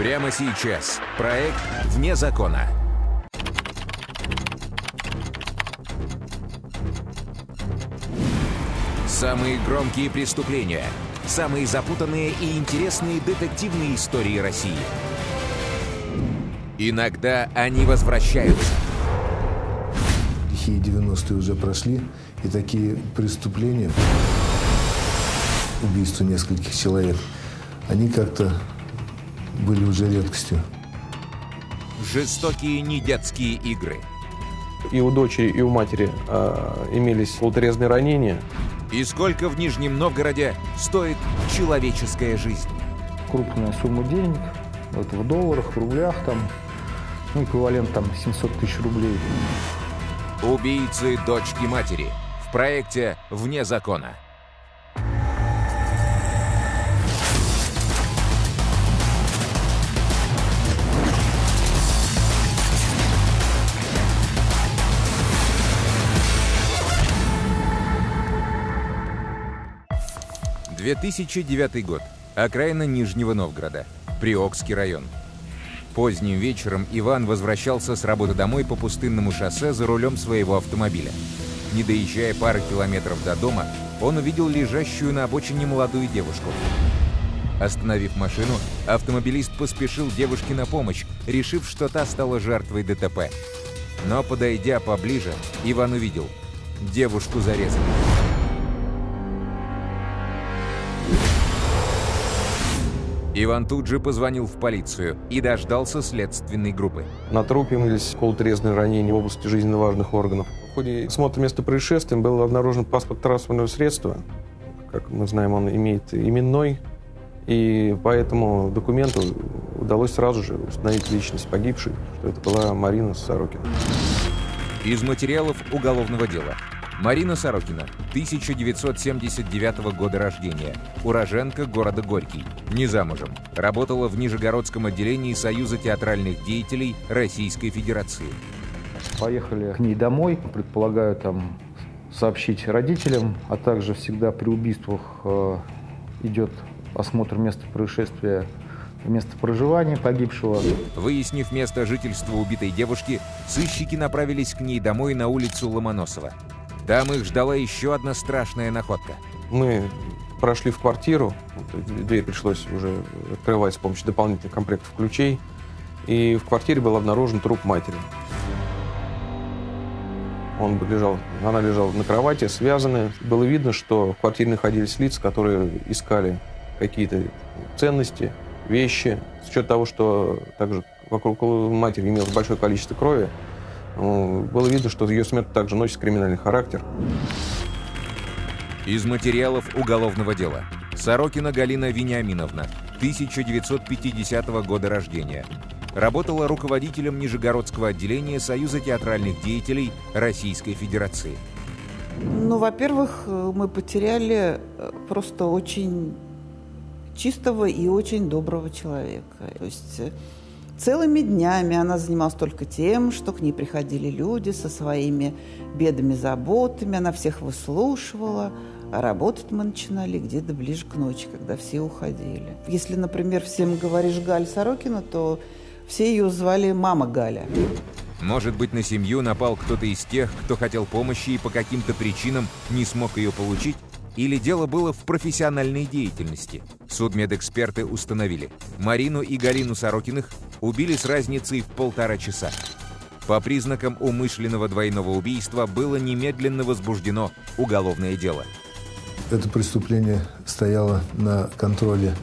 Прямо сейчас. Проект «Вне закона». Самые громкие преступления. Самые запутанные и интересные детективные истории России. Иногда они возвращаются. Лихие 90-е уже прошли, и такие преступления, убийство нескольких человек, они как-то были уже редкостью. Жестокие недетские игры. И у дочери, и у матери э, имелись полуторезные ранения. И сколько в Нижнем Новгороде стоит человеческая жизнь? Крупная сумма денег, это в долларах, в рублях, там, ну, эквивалент там 700 тысяч рублей. Убийцы дочки матери. В проекте «Вне закона». «2009 год. Окраина Нижнего Новгорода. Приокский район. Поздним вечером Иван возвращался с работы домой по пустынному шоссе за рулем своего автомобиля. Не доезжая пары километров до дома, он увидел лежащую на обочине молодую девушку. Остановив машину, автомобилист поспешил девушке на помощь, решив, что та стала жертвой ДТП. Но, подойдя поближе, Иван увидел. Девушку зарезали. Иван тут же позвонил в полицию и дождался следственной группы. На трупе имелись полуторезные ранения в области жизненно важных органов. В ходе осмотра места происшествия был обнаружен паспорт транспортного средства. Как мы знаем, он имеет именной, и по этому документу удалось сразу же установить личность погибшей, что это была Марина Сорокина. Из материалов уголовного дела. Марина Сорокина, 1979 года рождения, уроженка города Горький, не замужем, работала в Нижегородском отделении Союза театральных деятелей Российской Федерации. Поехали к ней домой, предполагаю там сообщить родителям, а также всегда при убийствах э, идет осмотр места происшествия место проживания погибшего. Выяснив место жительства убитой девушки, сыщики направились к ней домой на улицу Ломоносова. Там их ждала еще одна страшная находка. Мы прошли в квартиру, дверь пришлось уже открывать с помощью дополнительных комплектов ключей, и в квартире был обнаружен труп матери. Он лежал, она лежала на кровати, связанная. Было видно, что в квартире находились лица, которые искали какие-то ценности, вещи. С учетом того, что также вокруг матери имелось большое количество крови, было видно, что ее смерть также носит криминальный характер. Из материалов уголовного дела. Сорокина Галина Вениаминовна, 1950 года рождения. Работала руководителем Нижегородского отделения Союза театральных деятелей Российской Федерации. Ну, во-первых, мы потеряли э, просто очень чистого и очень доброго человека. То есть э, Целыми днями она занималась только тем, что к ней приходили люди со своими бедами, заботами, она всех выслушивала, а работать мы начинали где-то ближе к ночи, когда все уходили. Если, например, всем говоришь Галь Сорокина, то все ее звали мама Галя. Может быть, на семью напал кто-то из тех, кто хотел помощи и по каким-то причинам не смог ее получить? Или дело было в профессиональной деятельности? Судмедэксперты установили, Марину и Галину Сорокиных убили с разницей в полтора часа. По признакам умышленного двойного убийства было немедленно возбуждено уголовное дело. Это преступление стояло на контроле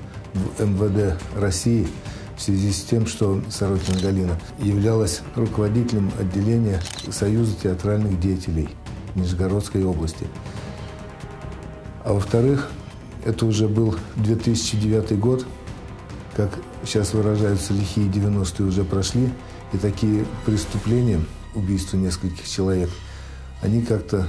МВД России в связи с тем, что Сорокина Галина являлась руководителем отделения Союза театральных деятелей Нижегородской области. А во-вторых, это уже был 2009 год, как сейчас выражаются, лихие 90-е уже прошли, и такие преступления, убийство нескольких человек, они как-то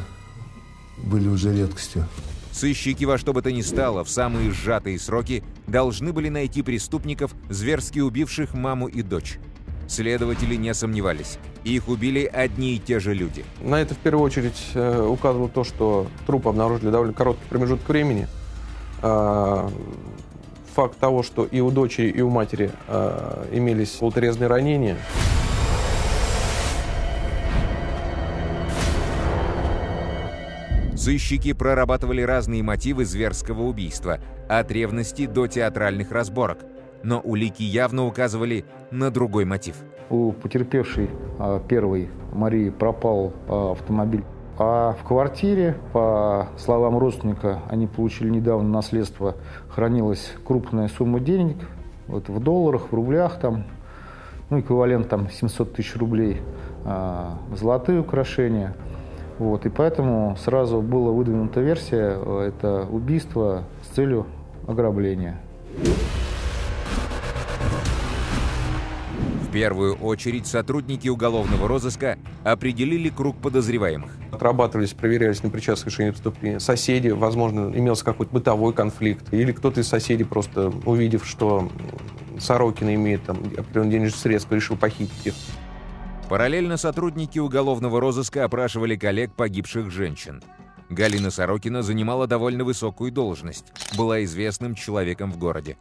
были уже редкостью. Сыщики во что бы то ни стало в самые сжатые сроки должны были найти преступников, зверски убивших маму и дочь. Следователи не сомневались. Их убили одни и те же люди. На это в первую очередь э, указывало то, что труп обнаружили довольно короткий промежуток времени. А, факт того, что и у дочери, и у матери э, имелись полуторезные ранения. Сыщики прорабатывали разные мотивы зверского убийства, от ревности до театральных разборок. Но улики явно указывали на другой мотив. У потерпевшей а, первой Марии пропал а, автомобиль. А в квартире, по словам родственника, они получили недавно наследство, хранилась крупная сумма денег, вот в долларах, в рублях там, ну, эквивалент там 700 тысяч рублей, а, золотые украшения – вот, и поэтому сразу была выдвинута версия, э, это убийство с целью ограбления. В первую очередь сотрудники уголовного розыска определили круг подозреваемых. Отрабатывались, проверялись на причастность к решению преступления. Соседи, возможно, имелся какой-то бытовой конфликт. Или кто-то из соседей, просто увидев, что Сорокина имеет там определенные денежные средства, решил похитить их. Параллельно сотрудники уголовного розыска опрашивали коллег погибших женщин. Галина Сорокина занимала довольно высокую должность, была известным человеком в городе.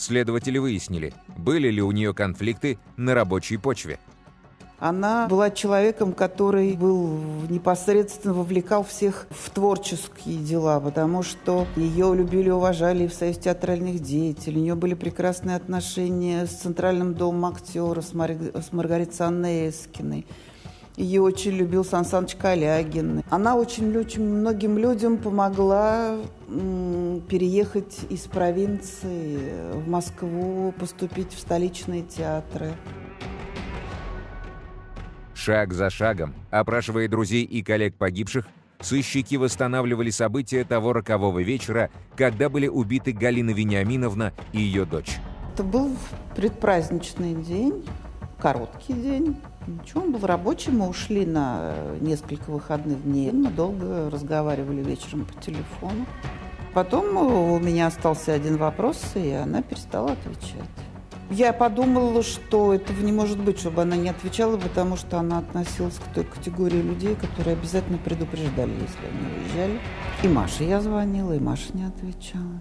Следователи выяснили, были ли у нее конфликты на рабочей почве – она была человеком, который был непосредственно вовлекал всех в творческие дела, потому что ее любили уважали в Союзе театральных деятелей. У нее были прекрасные отношения с Центральным домом актера, с, Мар... с Маргаритой Санной Эскиной. Ее очень любил Сан Саныч Калягин. Она очень, очень многим людям помогла переехать из провинции в Москву, поступить в столичные театры. Шаг за шагом, опрашивая друзей и коллег погибших, сыщики восстанавливали события того рокового вечера, когда были убиты Галина Вениаминовна и ее дочь. Это был предпраздничный день, короткий день. Ничего, он был рабочий, мы ушли на несколько выходных дней. Мы долго разговаривали вечером по телефону. Потом у меня остался один вопрос, и она перестала отвечать. Я подумала, что этого не может быть, чтобы она не отвечала, потому что она относилась к той категории людей, которые обязательно предупреждали, если они уезжали. И Маше я звонила, и Маша не отвечала.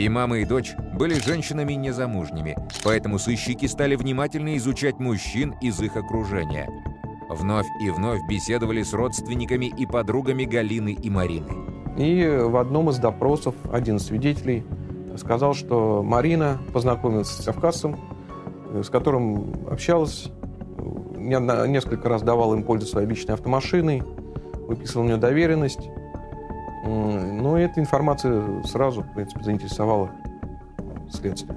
И мама, и дочь были женщинами незамужними, поэтому сыщики стали внимательно изучать мужчин из их окружения. Вновь и вновь беседовали с родственниками и подругами Галины и Марины. И в одном из допросов один из свидетелей сказал, что Марина познакомилась с Кавказцем, с которым общалась, несколько раз давала им пользу своей личной автомашиной, выписывал у нее доверенность. Но эта информация сразу, в принципе, заинтересовала следствие.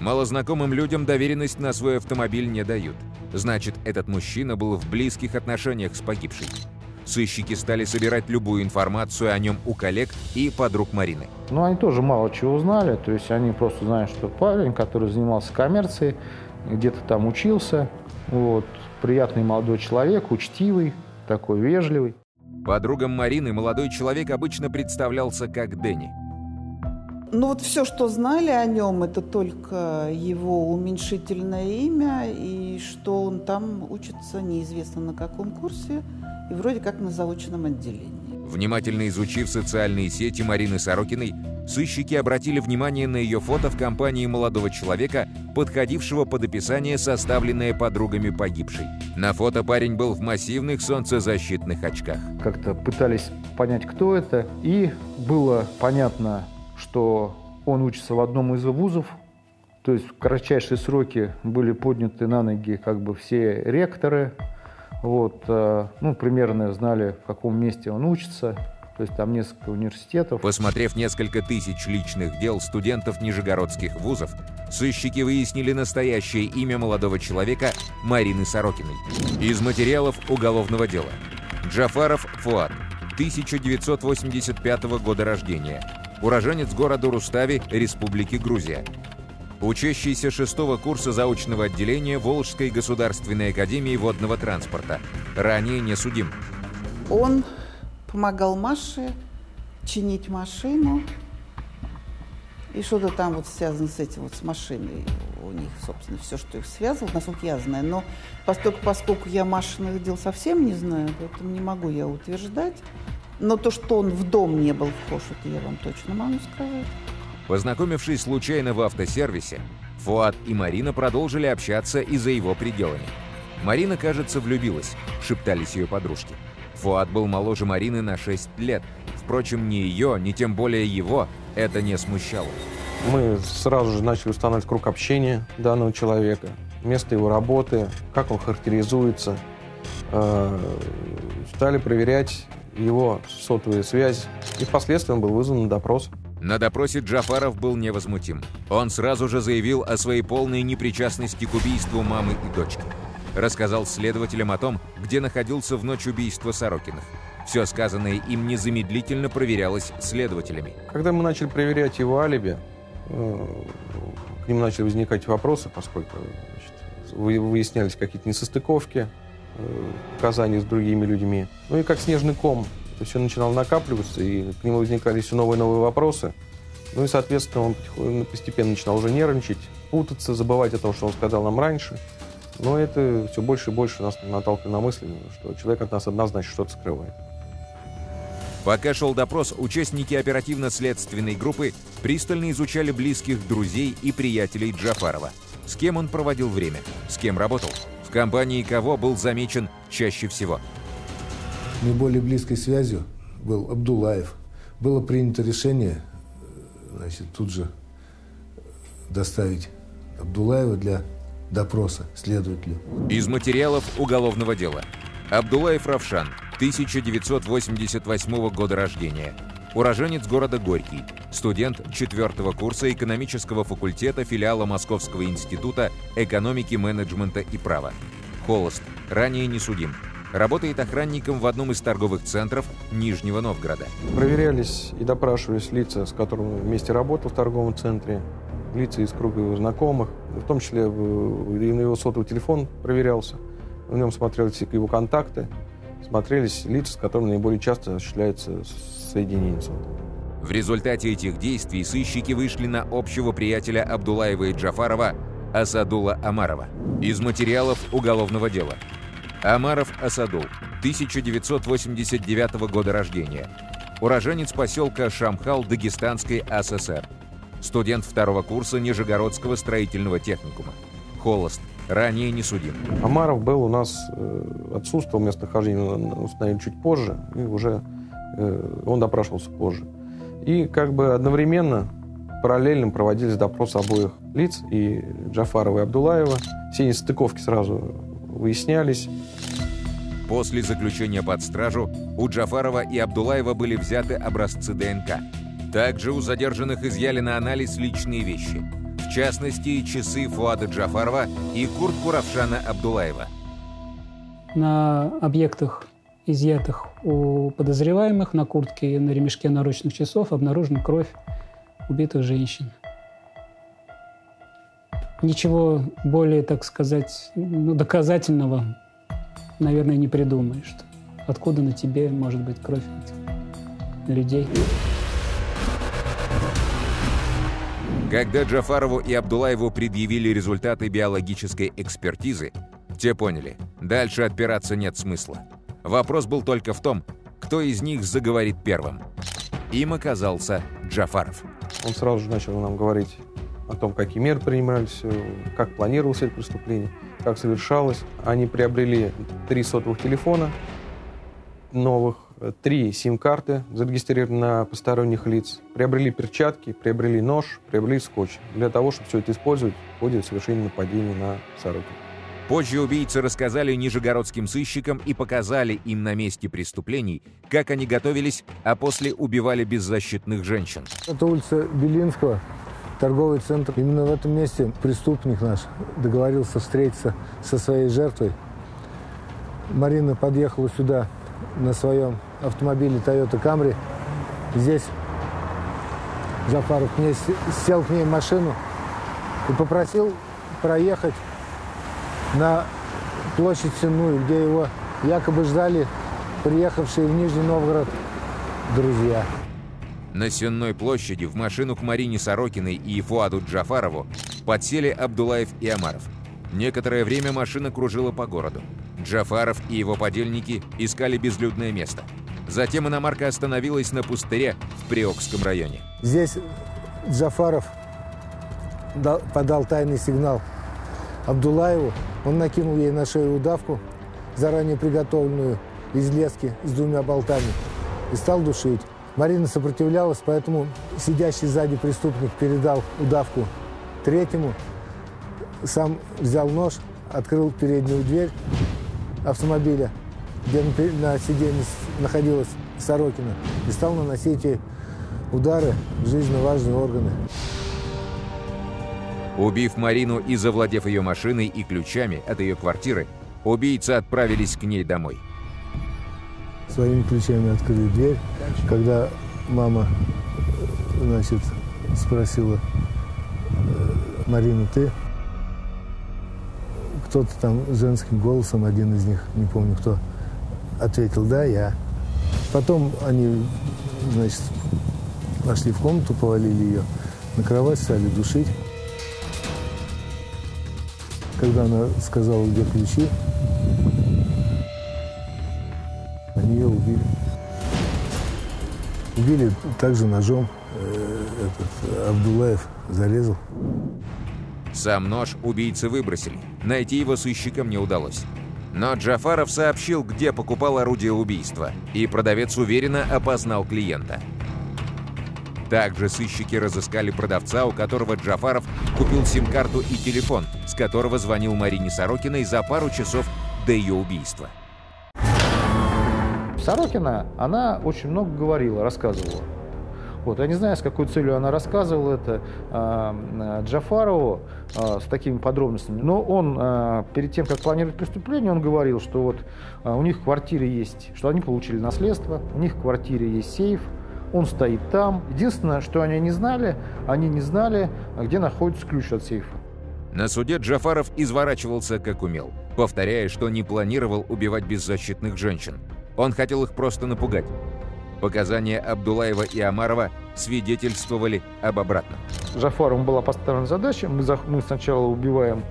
Малознакомым людям доверенность на свой автомобиль не дают. Значит, этот мужчина был в близких отношениях с погибшей. Сыщики стали собирать любую информацию о нем у коллег и подруг Марины. Ну, они тоже мало чего узнали. То есть они просто знают, что парень, который занимался коммерцией, где-то там учился. Вот, приятный молодой человек, учтивый, такой вежливый. Подругам Марины молодой человек обычно представлялся как Дэнни. Ну вот все, что знали о нем, это только его уменьшительное имя и что он там учится неизвестно на каком курсе и вроде как на заочном отделении. Внимательно изучив социальные сети Марины Сорокиной, сыщики обратили внимание на ее фото в компании молодого человека, подходившего под описание, составленное подругами погибшей. На фото парень был в массивных солнцезащитных очках. Как-то пытались понять, кто это, и было понятно, что он учится в одном из вузов, то есть в кратчайшие сроки были подняты на ноги как бы все ректоры, вот, э, ну, примерно знали, в каком месте он учится, то есть там несколько университетов. Посмотрев несколько тысяч личных дел студентов нижегородских вузов, сыщики выяснили настоящее имя молодого человека Марины Сорокиной. Из материалов уголовного дела. Джафаров Фуат, 1985 года рождения. Уроженец города Рустави, Республики Грузия. Учащийся шестого курса заочного отделения Волжской государственной академии водного транспорта. Ранее не судим. Он помогал Маше чинить машину. И что-то там вот связано с этим, вот с машиной. у них, собственно, все, что их связывало, насколько я знаю. Но поскольку, поскольку я машинных дел совсем не знаю, поэтому не могу я утверждать. Но то, что он в дом не был вхож, это я вам точно могу сказать. Познакомившись случайно в автосервисе, Фуат и Марина продолжили общаться и за его пределами. Марина, кажется, влюбилась, шептались ее подружки. Фуат был моложе Марины на 6 лет. Впрочем, ни ее, ни тем более его это не смущало. Мы сразу же начали устанавливать круг общения данного человека, место его работы, как он характеризуется. Э, стали проверять его сотовую связь, и впоследствии он был вызван на допрос. На допросе Джафаров был невозмутим. Он сразу же заявил о своей полной непричастности к убийству мамы и дочки. Рассказал следователям о том, где находился в ночь убийства Сорокиных. Все сказанное им незамедлительно проверялось следователями. Когда мы начали проверять его алиби, э, к ним начали возникать вопросы, поскольку значит, выяснялись какие-то несостыковки, э, показания с другими людьми. Ну и как снежный ком это все начинало накапливаться, и к нему возникали все новые и новые вопросы. Ну и, соответственно, он постепенно начинал уже нервничать, путаться, забывать о том, что он сказал нам раньше. Но это все больше и больше нас наталкивает на мысль, что человек от нас однозначно что-то скрывает. Пока шел допрос, участники оперативно-следственной группы пристально изучали близких друзей и приятелей Джафарова. С кем он проводил время, с кем работал, в компании кого был замечен чаще всего. Наиболее близкой связью был Абдулаев. Было принято решение значит, тут же доставить Абдулаева для допроса следователю. Из материалов уголовного дела. Абдулаев Равшан, 1988 года рождения. Уроженец города Горький. Студент 4 курса экономического факультета филиала Московского института экономики, менеджмента и права. Холост. Ранее не судим. Работает охранником в одном из торговых центров Нижнего Новгорода. Проверялись и допрашивались лица, с которыми вместе работал в торговом центре, лица из круга его знакомых, в том числе и на его сотовый телефон проверялся. В нем смотрелись его контакты, смотрелись лица, с которыми наиболее часто осуществляется соединение В результате этих действий сыщики вышли на общего приятеля Абдулаева и Джафарова Асадула Амарова. Из материалов уголовного дела. Амаров Асадул, 1989 года рождения. Уроженец поселка Шамхал Дагестанской ССР. Студент второго курса Нижегородского строительного техникума. Холост, ранее не судим. Амаров был у нас, э, отсутствовал местонахождение, установили чуть позже, и уже э, он допрашивался позже. И как бы одновременно, параллельно проводились допросы обоих лиц, и Джафарова и Абдулаева. Все нестыковки сразу выяснялись. После заключения под стражу у Джафарова и Абдулаева были взяты образцы ДНК. Также у задержанных изъяли на анализ личные вещи – в частности, часы Фуада Джафарова и куртку Равшана Абдулаева. На объектах, изъятых у подозреваемых, на куртке и на ремешке наручных часов обнаружена кровь убитых женщин. Ничего более, так сказать, ну, доказательного, наверное, не придумаешь. Откуда на тебе может быть кровь людей? Когда Джафарову и Абдулаеву предъявили результаты биологической экспертизы, те поняли, дальше отпираться нет смысла. Вопрос был только в том, кто из них заговорит первым. Им оказался Джафаров. Он сразу же начал нам говорить о том, какие меры принимались, как планировалось это преступление, как совершалось. Они приобрели три сотовых телефона новых, три сим-карты, зарегистрированы на посторонних лиц, приобрели перчатки, приобрели нож, приобрели скотч для того, чтобы все это использовать в ходе совершения нападения на Сорокин. Позже убийцы рассказали нижегородским сыщикам и показали им на месте преступлений, как они готовились, а после убивали беззащитных женщин. Это улица Белинского, торговый центр. Именно в этом месте преступник наш договорился встретиться со своей жертвой. Марина подъехала сюда на своем автомобиле Toyota Camry. Здесь Зафаров мне сел к ней в машину и попросил проехать на площадь Сенную, где его якобы ждали приехавшие в Нижний Новгород друзья. На Сенной площади в машину к Марине Сорокиной и Фуаду Джафарову Подсели Абдулаев и Амаров. Некоторое время машина кружила по городу. Джафаров и его подельники искали безлюдное место. Затем иномарка остановилась на пустыре в Приокском районе. Здесь Джафаров дал, подал тайный сигнал Абдулаеву. Он накинул ей на шею удавку, заранее приготовленную из лески с двумя болтами, и стал душить. Марина сопротивлялась, поэтому сидящий сзади преступник передал удавку третьему, сам взял нож, открыл переднюю дверь автомобиля, где на сиденье находилась Сорокина, и стал наносить ей удары в жизненно важные органы. Убив Марину и завладев ее машиной и ключами от ее квартиры, убийцы отправились к ней домой. Своими ключами открыли дверь. Когда мама значит, спросила, Марина, ты? Кто-то там женским голосом, один из них, не помню кто, ответил, да, я. Потом они, значит, пошли в комнату, повалили ее на кровать, стали душить. Когда она сказала, где ключи, они ее убили. Убили также ножом. Э, этот Абдулаев зарезал. Сам нож убийцы выбросили. Найти его сыщикам не удалось. Но Джафаров сообщил, где покупал орудие убийства, и продавец уверенно опознал клиента. Также сыщики разыскали продавца, у которого Джафаров купил сим-карту и телефон, с которого звонил Марине Сорокиной за пару часов до ее убийства. Сорокина, она очень много говорила, рассказывала. Вот, я не знаю, с какой целью она рассказывала это э, Джафарову э, с такими подробностями, но он э, перед тем, как планировать преступление, он говорил, что вот э, у них в квартире есть, что они получили наследство, у них в квартире есть сейф, он стоит там. Единственное, что они не знали, они не знали, где находится ключ от сейфа. На суде Джафаров изворачивался как умел, повторяя, что не планировал убивать беззащитных женщин. Он хотел их просто напугать. Показания Абдулаева и Амарова свидетельствовали об обратном. Джафаром была поставлена задача. Мы, за, мы сначала убиваем,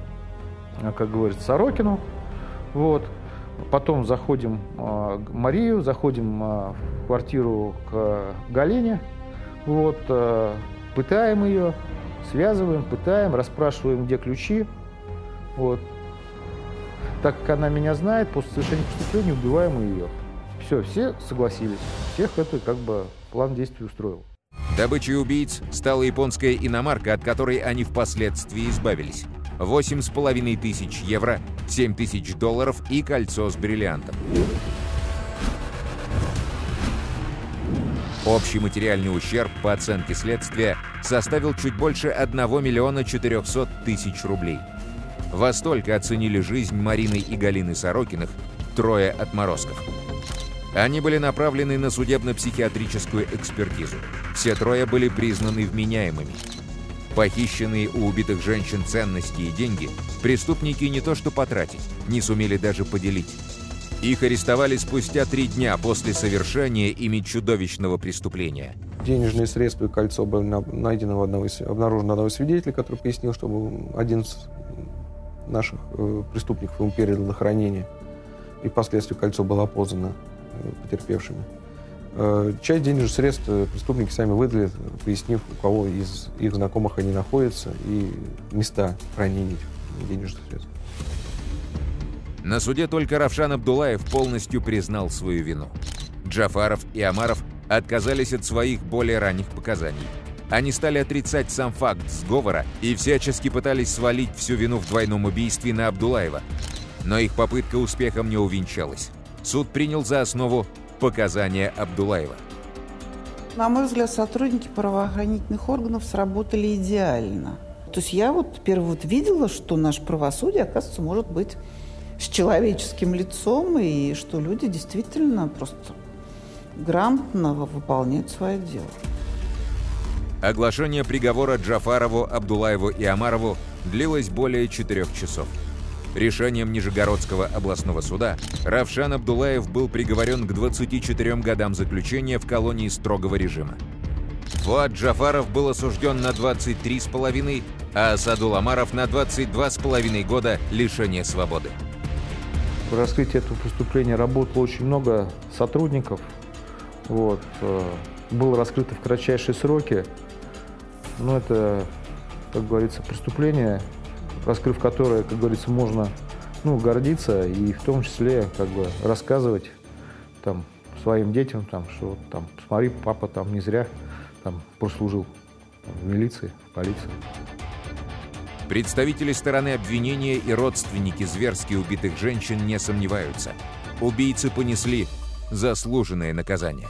а, как говорится, Сорокину. Вот. Потом заходим э, Марию, заходим э, в квартиру к Галине. Вот, э, пытаем ее, связываем, пытаем, расспрашиваем, где ключи. Вот. Так как она меня знает, после совершения преступления убиваем ее. Все, все согласились. Всех это как бы план действий устроил. Добычей убийц стала японская иномарка, от которой они впоследствии избавились. Восемь с половиной тысяч евро, 7 тысяч долларов и кольцо с бриллиантом. Общий материальный ущерб, по оценке следствия, составил чуть больше 1 миллиона 400 тысяч рублей. Во столько оценили жизнь Марины и Галины Сорокиных трое отморозков. Они были направлены на судебно-психиатрическую экспертизу. Все трое были признаны вменяемыми. Похищенные у убитых женщин ценности и деньги преступники не то что потратить, не сумели даже поделить. Их арестовали спустя три дня после совершения ими чудовищного преступления. Денежные средства и кольцо были найдены у одного обнаружено одного свидетеля, который пояснил, что один из наших э, преступников ему передал на хранение. И впоследствии кольцо было опознано потерпевшими. Э, часть денежных средств э, преступники сами выдали, пояснив, у кого из их знакомых они находятся и места хранения денежных средств. На суде только Равшан Абдулаев полностью признал свою вину. Джафаров и Амаров отказались от своих более ранних показаний. Они стали отрицать сам факт сговора и всячески пытались свалить всю вину в двойном убийстве на Абдулаева. Но их попытка успехом не увенчалась. Суд принял за основу показания Абдулаева. На мой взгляд, сотрудники правоохранительных органов сработали идеально. То есть я вот первый вот видела, что наше правосудие, оказывается, может быть с человеческим лицом, и что люди действительно просто грамотно выполняют свое дело. Оглашение приговора Джафарову, Абдулаеву и Амарову длилось более четырех часов. Решением Нижегородского областного суда Равшан Абдулаев был приговорен к 24 годам заключения в колонии строгого режима. Фуад Джафаров был осужден на 23,5, а Асадул Амаров на 22,5 года лишения свободы. В раскрытии этого преступления работало очень много сотрудников. Вот. Э, было раскрыто в кратчайшие сроки. Но это, как говорится, преступление, раскрыв которое, как говорится, можно ну, гордиться и в том числе как бы рассказывать там, своим детям, там, что там, смотри, папа там не зря там, прослужил в милиции, в полиции. Представители стороны обвинения и родственники зверски убитых женщин не сомневаются. Убийцы понесли заслуженное наказание.